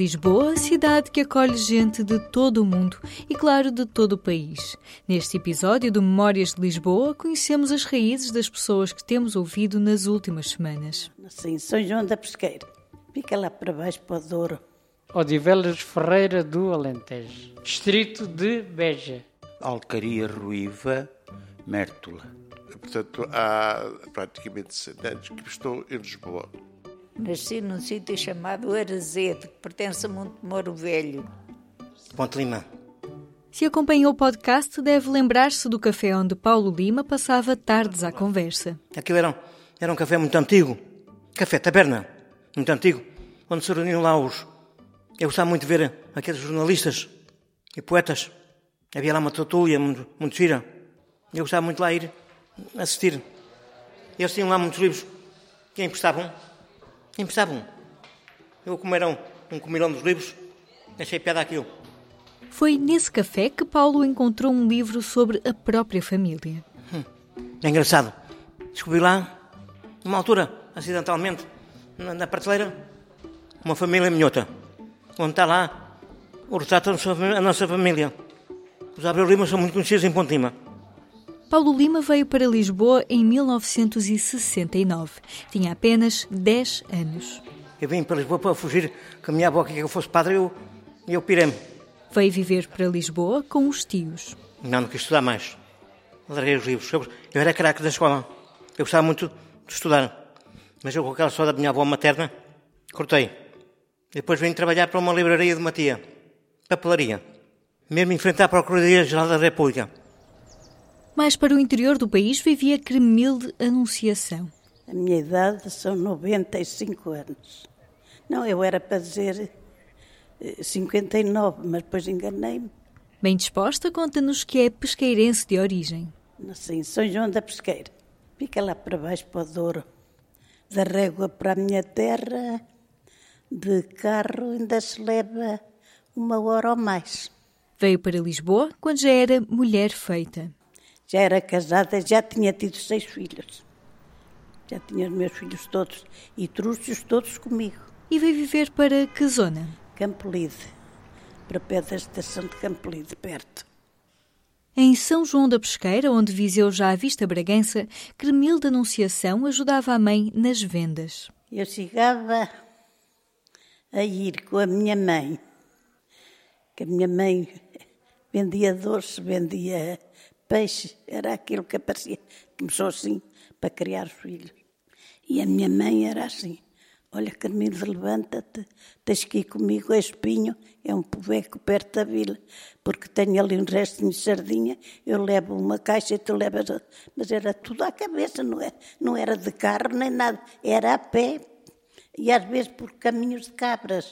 Lisboa, cidade que acolhe gente de todo o mundo e, claro, de todo o país. Neste episódio do Memórias de Lisboa, conhecemos as raízes das pessoas que temos ouvido nas últimas semanas. Nasci em São João da Pesqueira. Fica lá para baixo para o Douro. Odivelas Ferreira do Alentejo, distrito de Beja. Alcaria Ruiva, Mértola. Portanto, há praticamente 100 anos que estou em Lisboa. Nasci num sítio chamado Arazedo, que pertence a Montemoro Velho. Ponte Lima. Se acompanhou o podcast, deve lembrar-se do café onde Paulo Lima passava tardes à conversa. Aquilo era um, era um café muito antigo. Café taberna, muito antigo. Onde se reuniam lá os... Eu gostava muito de ver aqueles jornalistas e poetas. Havia lá uma tertúlia muito, muito gira. Eu gostava muito de lá ir assistir. Eles tinham lá muitos livros que emprestavam. Emprestavam. Eu, como era um, um comilão dos livros, achei piada aquilo. Foi nesse café que Paulo encontrou um livro sobre a própria família. É engraçado. Descobri lá, numa altura, acidentalmente, na, na prateleira, uma família minhota. Onde está lá o retrato da nossa, a nossa família. Os Abreu Lima são muito conhecidos em Ponte Lima. Paulo Lima veio para Lisboa em 1969. Tinha apenas 10 anos. Eu vim para Lisboa para fugir, que a minha avó queria que eu fosse padre e eu, eu pirei-me. Veio viver para Lisboa com os tios. Não, não quis estudar mais. Larguei os livros. Eu, eu era craque da escola. Eu gostava muito de estudar. Mas eu, com aquela só da minha avó materna, cortei. Depois vim trabalhar para uma livraria de uma tia. Papelaria. Mesmo em frente à Procuradoria-Geral da República. Mais para o interior do país vivia Cremilde Anunciação. A minha idade são 95 anos. Não, eu era para dizer eh, 59, mas depois enganei-me. Bem disposta, conta-nos que é pesqueirense de origem. Nasci em São João da Pesqueira. Fica lá para baixo para o Douro. Da régua para a minha terra, de carro ainda se leva uma hora ou mais. Veio para Lisboa quando já era mulher feita. Já era casada, já tinha tido seis filhos. Já tinha os meus filhos todos e trouxe-os todos comigo. E veio viver para que zona? Campo Lide, para pé da estação de Campo Lide, perto. Em São João da Pesqueira, onde Viseu já avista Bragança, Cremilde Anunciação ajudava a mãe nas vendas. Eu chegava a ir com a minha mãe, que a minha mãe vendia doce, vendia peixe, era aquilo que aparecia. Começou assim para criar os filhos. E a minha mãe era assim: Olha, Carmelo, levanta-te, tens que ir comigo a Espinho, é um poveco perto da vila, porque tenho ali um restinho de sardinha, eu levo uma caixa e tu levas. Mas era tudo à cabeça, não era, não era de carro nem nada, era a pé e às vezes por caminhos de cabras.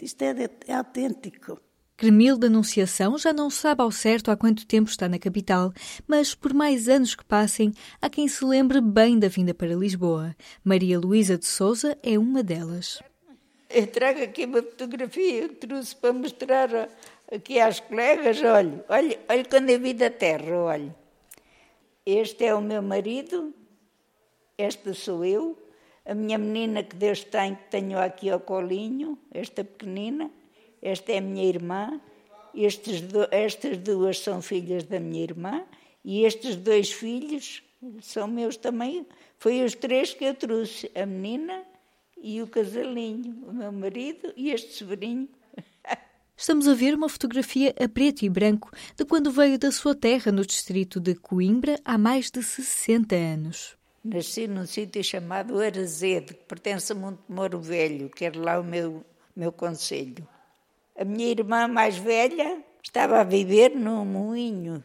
Isto é, de, é autêntico. Cremilde Anunciação já não sabe ao certo há quanto tempo está na capital, mas por mais anos que passem, há quem se lembre bem da vinda para Lisboa. Maria Luísa de Souza é uma delas. Eu trago aqui uma fotografia, eu trouxe para mostrar aqui às colegas, olha, olha, olha quando eu vim da terra, olha. Este é o meu marido, esta sou eu, a minha menina que Deus tem, que tenho aqui ao colinho, esta pequenina, esta é a minha irmã, estes do, estas duas são filhas da minha irmã e estes dois filhos são meus também. Foi os três que eu trouxe, a menina e o casalinho, o meu marido e este sobrinho. Estamos a ver uma fotografia a preto e branco de quando veio da sua terra no distrito de Coimbra há mais de 60 anos. Nasci num sítio chamado Arazedo, que pertence a Montemoro Velho, que era lá o meu, meu conselho. A minha irmã mais velha estava a viver num moinho,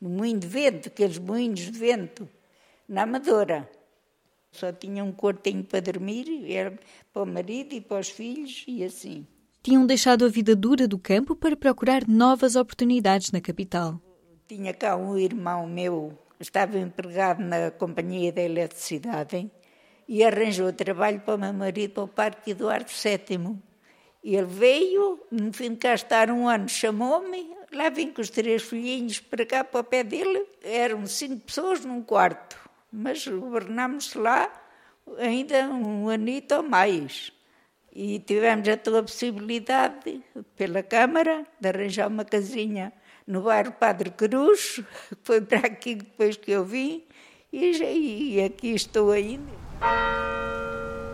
no moinho de vento, aqueles moinhos de vento, na Amadora. Só tinha um quartinho para dormir, era para o marido e para os filhos e assim. Tinham deixado a vida dura do campo para procurar novas oportunidades na capital. Tinha cá um irmão meu, estava empregado na Companhia da Eletricidade e arranjou trabalho para o meu marido para o Parque Eduardo VII. Ele veio, no fim de cá estar um ano, chamou-me, lá vim com os três filhinhos para cá, para o pé dele. Eram cinco pessoas num quarto, mas governámos lá ainda um anito ou mais. E tivemos a tua possibilidade, pela Câmara, de arranjar uma casinha no bairro Padre Cruz, foi para aqui depois que eu vim, e, e aqui estou ainda.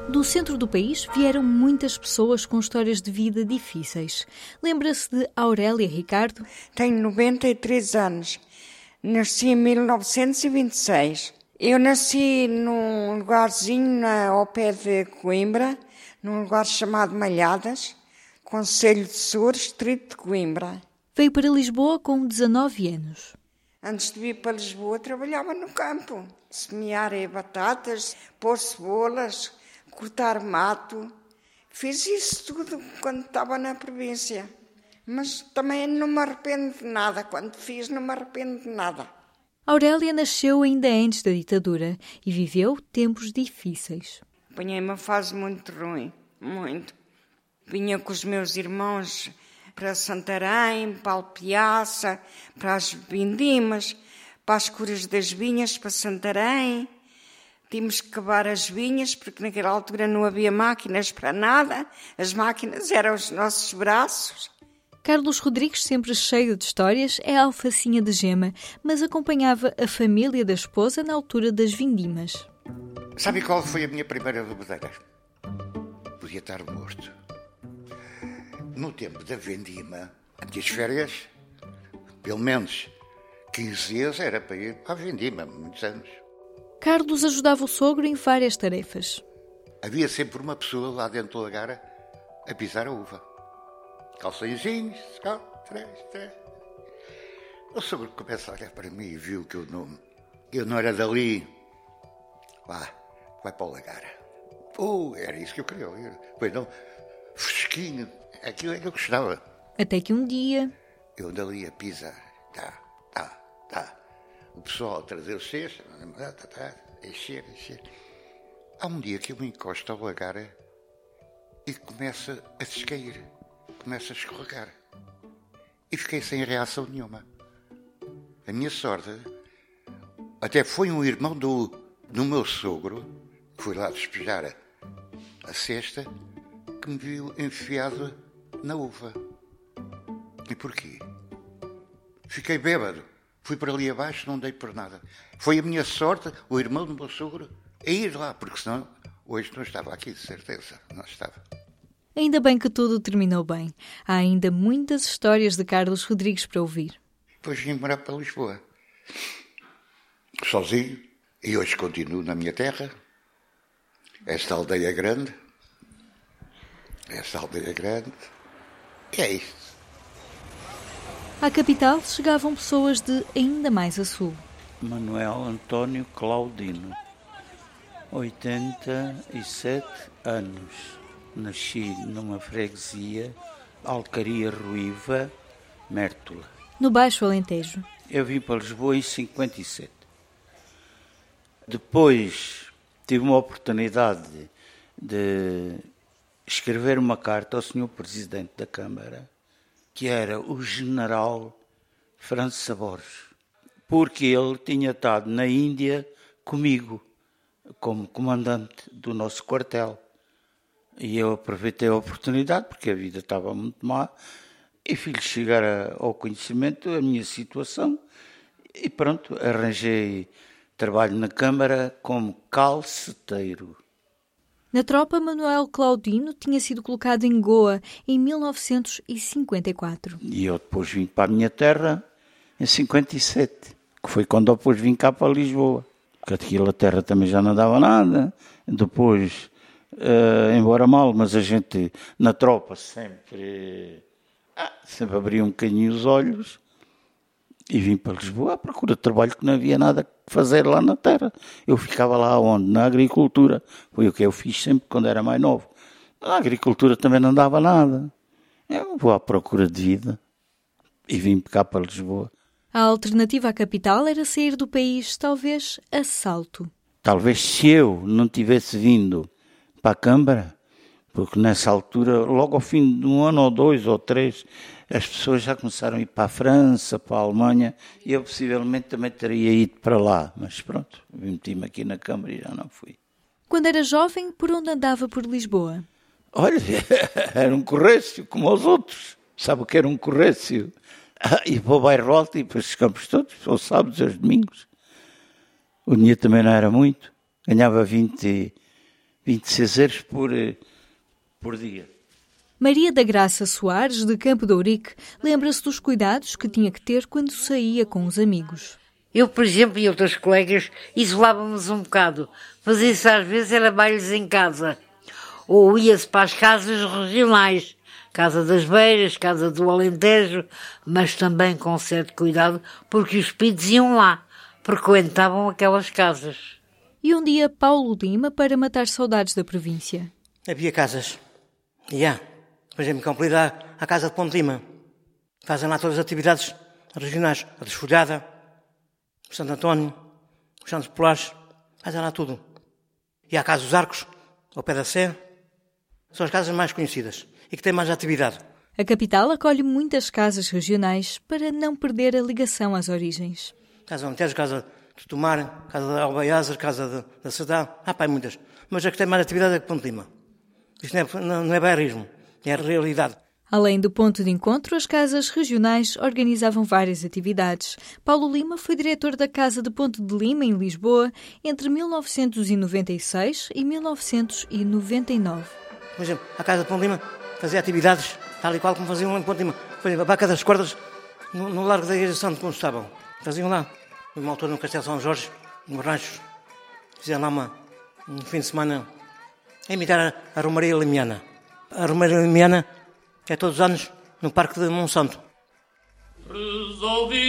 Do centro do país vieram muitas pessoas com histórias de vida difíceis. Lembra-se de Aurélia Ricardo? Tenho 93 anos. Nasci em 1926. Eu nasci num lugarzinho ao pé de Coimbra, num lugar chamado Malhadas, Conselho de Sores, Distrito de Coimbra. Veio para Lisboa com 19 anos. Antes de vir para Lisboa, trabalhava no campo. Semear batatas, pôr cebolas, cortar mato. Fiz isso tudo quando estava na província. Mas também não me arrependo de nada. Quando fiz, não me arrependo de nada. Aurélia nasceu ainda antes da ditadura e viveu tempos difíceis. Apanhei uma fase muito ruim, muito. Vinha com os meus irmãos para Santarém, para Alpiaça, para as Vindimas, para as curas das vinhas, para Santarém. Tínhamos que cavar as vinhas, porque naquela altura não havia máquinas para nada, as máquinas eram os nossos braços. Carlos Rodrigues, sempre cheio de histórias, é alfacinha de gema, mas acompanhava a família da esposa na altura das vindimas. Sabe qual foi a minha primeira bebedeira? Podia estar morto no tempo da vendima, as minhas férias, pelo menos 15 dias, era para ir à vendima, muitos anos. Carlos ajudava o sogro em várias tarefas. Havia sempre uma pessoa lá dentro do lagar a pisar a uva. Calçõezinhos, três, três. O sogro começa a olhar para mim e viu que eu não, eu não era dali. Vá, vai para o lagar. Oh, era isso que eu queria ouvir. Pois não, fresquinho, Aquilo é que eu gostava. Até que um dia. Eu andei a pisar. Tá. Pessoal trazer o cesto, tá, tá, tá, encher, encher. Há um dia que eu me encosto ao lagar e começa a descair, começa a escorregar. E fiquei sem reação nenhuma. A minha sorte até foi um irmão do, do meu sogro, que foi lá despejar a cesta, que me viu enfiado na uva. E porquê? Fiquei bêbado. Fui para ali abaixo, não dei por nada. Foi a minha sorte, o irmão do meu sogro, a ir lá, porque senão hoje não estava aqui, de certeza. Não estava. Ainda bem que tudo terminou bem. Há ainda muitas histórias de Carlos Rodrigues para ouvir. Depois vim morar para Lisboa. Sozinho. E hoje continuo na minha terra. Esta aldeia grande. Esta aldeia grande que é isto? À capital chegavam pessoas de ainda mais a sul. Manuel António Claudino, 87 anos. Nasci numa freguesia, Alcaria Ruiva, Mértola. No Baixo Alentejo. Eu vim para Lisboa em 57. Depois tive uma oportunidade de escrever uma carta ao senhor Presidente da Câmara, que era o general França Borges, porque ele tinha estado na Índia comigo, como comandante do nosso quartel. E eu aproveitei a oportunidade, porque a vida estava muito má, e fiz chegar ao conhecimento a minha situação. E pronto, arranjei trabalho na Câmara como calceteiro. Na tropa, Manuel Claudino tinha sido colocado em Goa em 1954. E eu depois vim para a minha terra em 57, que foi quando depois vim cá para Lisboa. Porque aquilo a terra também já não dava nada. Depois, uh, embora mal, mas a gente na tropa sempre, ah, sempre abria um bocadinho os olhos e vim para Lisboa à procura de trabalho que não havia nada que fazer lá na terra. Eu ficava lá onde? Na agricultura. Foi o que eu fiz sempre quando era mais novo. Na agricultura também não dava nada. Eu vou à procura de vida e vim cá para Lisboa. A alternativa à capital era sair do país, talvez a salto. Talvez se eu não tivesse vindo para a Câmara, porque nessa altura, logo ao fim de um ano ou dois ou três, as pessoas já começaram a ir para a França, para a Alemanha, e eu possivelmente também teria ido para lá. Mas pronto, meti-me aqui na Câmara e já não fui. Quando era jovem, por onde andava por Lisboa? Olha, era um corrécio, como os outros. Sabe o que era um corrécio? Ah, e para o bairro alto e para os campos todos, aos sábados, aos domingos. O dinheiro também não era muito. Ganhava 20, 26 euros por, eh, por dia. Maria da Graça Soares, de Campo de Ourique, lembra-se dos cuidados que tinha que ter quando saía com os amigos. Eu, por exemplo, e outros colegas isolávamos um bocado. Fazia-se às vezes era bailes em casa. Ou ia-se para as casas regionais. Casa das Beiras, Casa do Alentejo, mas também com certo cuidado, porque os pidos iam lá, frequentavam aquelas casas. E um dia Paulo Lima para matar saudades da província. Havia casas. E há. Por exemplo, Campo há a Casa de Ponte Lima. Fazem lá todas as atividades regionais. A Desfolhada, o Santo António, os Santos Polares. Fazem lá tudo. E há a Casa dos Arcos, ao pé da Sé. São as casas mais conhecidas e que têm mais atividade. A capital acolhe muitas casas regionais para não perder a ligação às origens. Casa de Alentejo, Casa de Tomar, Casa de Albaiazar, Casa da Cidade. Há pai muitas. Mas a que tem mais atividade é Ponte Lima. Isto não é, não, é bairrismo, é a realidade. Além do ponto de encontro, as casas regionais organizavam várias atividades. Paulo Lima foi diretor da Casa de Ponte de Lima, em Lisboa, entre 1996 e 1999. Por exemplo, a Casa de Ponte de Lima fazia atividades tal e qual como faziam em Ponte de Lima. Por exemplo, a Baca das Cordas, no, no Largo da Igreja de Santo estavam. Faziam lá. Numa altura no Castelo São Jorge, no Rancho. Fizeram lá uma, um fim de semana a imitar a, a Romaria Limiana. A Romaria Limiana é todos os anos no Parque de Monsanto. Resolvi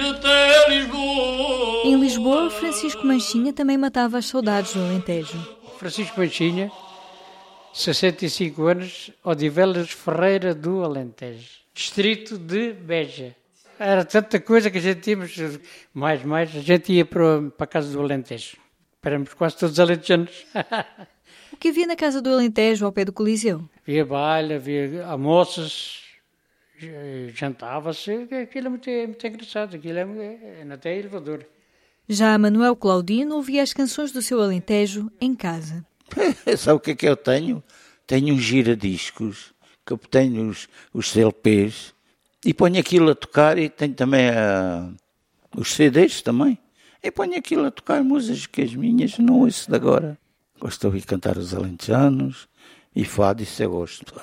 até Lisboa. Em Lisboa, Francisco Manchinha também matava as saudades do Alentejo. Francisco Manchinha 65 anos, Odivelas Ferreira do Alentejo, distrito de Beja. Era tanta coisa que a gente tínhamos, mais, mais, a gente ia para, para a casa do Alentejo. Éramos quase todos alentejanos. o que havia na casa do Alentejo, ao pé do Coliseu? Havia baile, havia almoços, jantava-se. Aquilo é muito, é muito engraçado, aquilo é, é até elevador. Já Manuel Claudino ouvia as canções do seu Alentejo em casa. Sabe o que é que eu tenho? Tenho uns giradiscos, que eu tenho os, os LPs, e ponho aquilo a tocar, e tenho também a, os CDs também. E ponho aquilo a tocar músicas minhas, não ouço de agora. Gosto de ouvir cantar os alentejanos, e fado, isso eu gosto.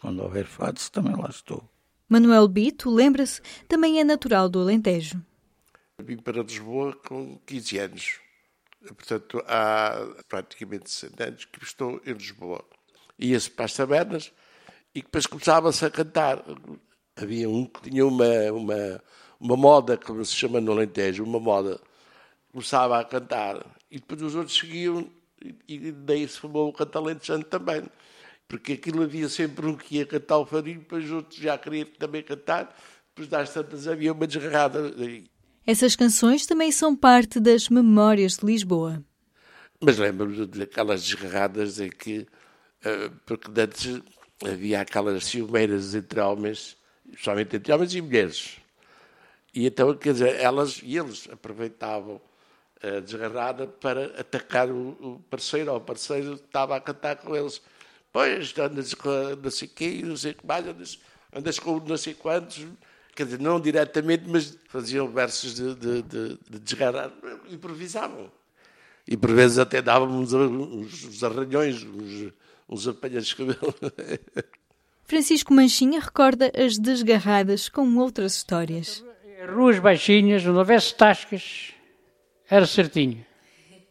Quando houver fados, também lá estou. Manuel Bito, lembra-se, também é natural do Alentejo. Vim para Lisboa com 15 anos Portanto, há praticamente 100 anos que estou em Lisboa. Ia-se para as tabernas e depois começava-se a cantar. Havia um que tinha uma, uma, uma moda, como se chama no Alentejo, uma moda. Começava a cantar e depois os outros seguiam e daí se formou o cantalentejano também. Porque aquilo havia sempre um que ia cantar o farinho, depois os outros já queriam também cantar, depois das tantas havia uma desgarrada. Essas canções também são parte das memórias de Lisboa. Mas lembro-me daquelas desgarradas em que, uh, porque antes havia aquelas ciumeiras entre homens, somente entre homens e mulheres. E então, quer dizer, elas e eles aproveitavam a desgarrada para atacar o, parceiro, ou o parceiro estava a cantar com eles. Pois, andas com não sei quê, não sei que mais, andas, andas com não sei quantos, quer dizer, não diretamente, mas faziam versos de, de, de, de desgarrar, improvisavam. E por vezes até davam uns, uns arranhões, uns, uns apanhas de cabelo. Francisco Manchinha recorda as desgarradas com outras histórias. Ruas baixinhas, onde houvesse tascas, era certinho.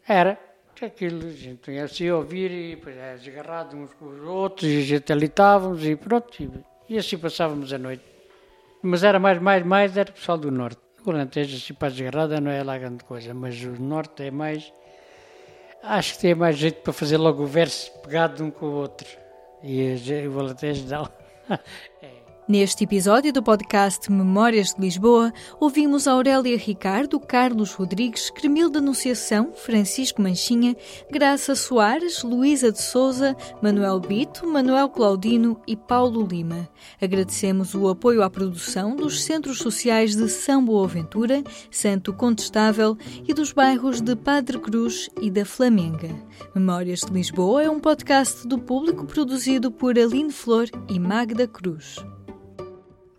Era. Aquilo, a gente ia se ouvir e depois era desgarrado uns com os outros, e a gente ali estávamos e pronto. E, e assim passávamos a noite. Mas era mais, mais, mais, era pessoal do norte. O Alentejo, assim, para a desgarrada, não é lá grande coisa, mas o norte é mais. Acho que tem mais jeito para fazer logo o verso pegado um com o outro. E o Alentejo não. é. Neste episódio do podcast Memórias de Lisboa, ouvimos Aurélia Ricardo, Carlos Rodrigues, Cremilda Anunciação, Francisco Manchinha, Graça Soares, Luísa de Souza, Manuel Bito, Manuel Claudino e Paulo Lima. Agradecemos o apoio à produção dos Centros Sociais de São Boaventura, Santo Contestável e dos bairros de Padre Cruz e da Flamenga. Memórias de Lisboa é um podcast do público produzido por Aline Flor e Magda Cruz.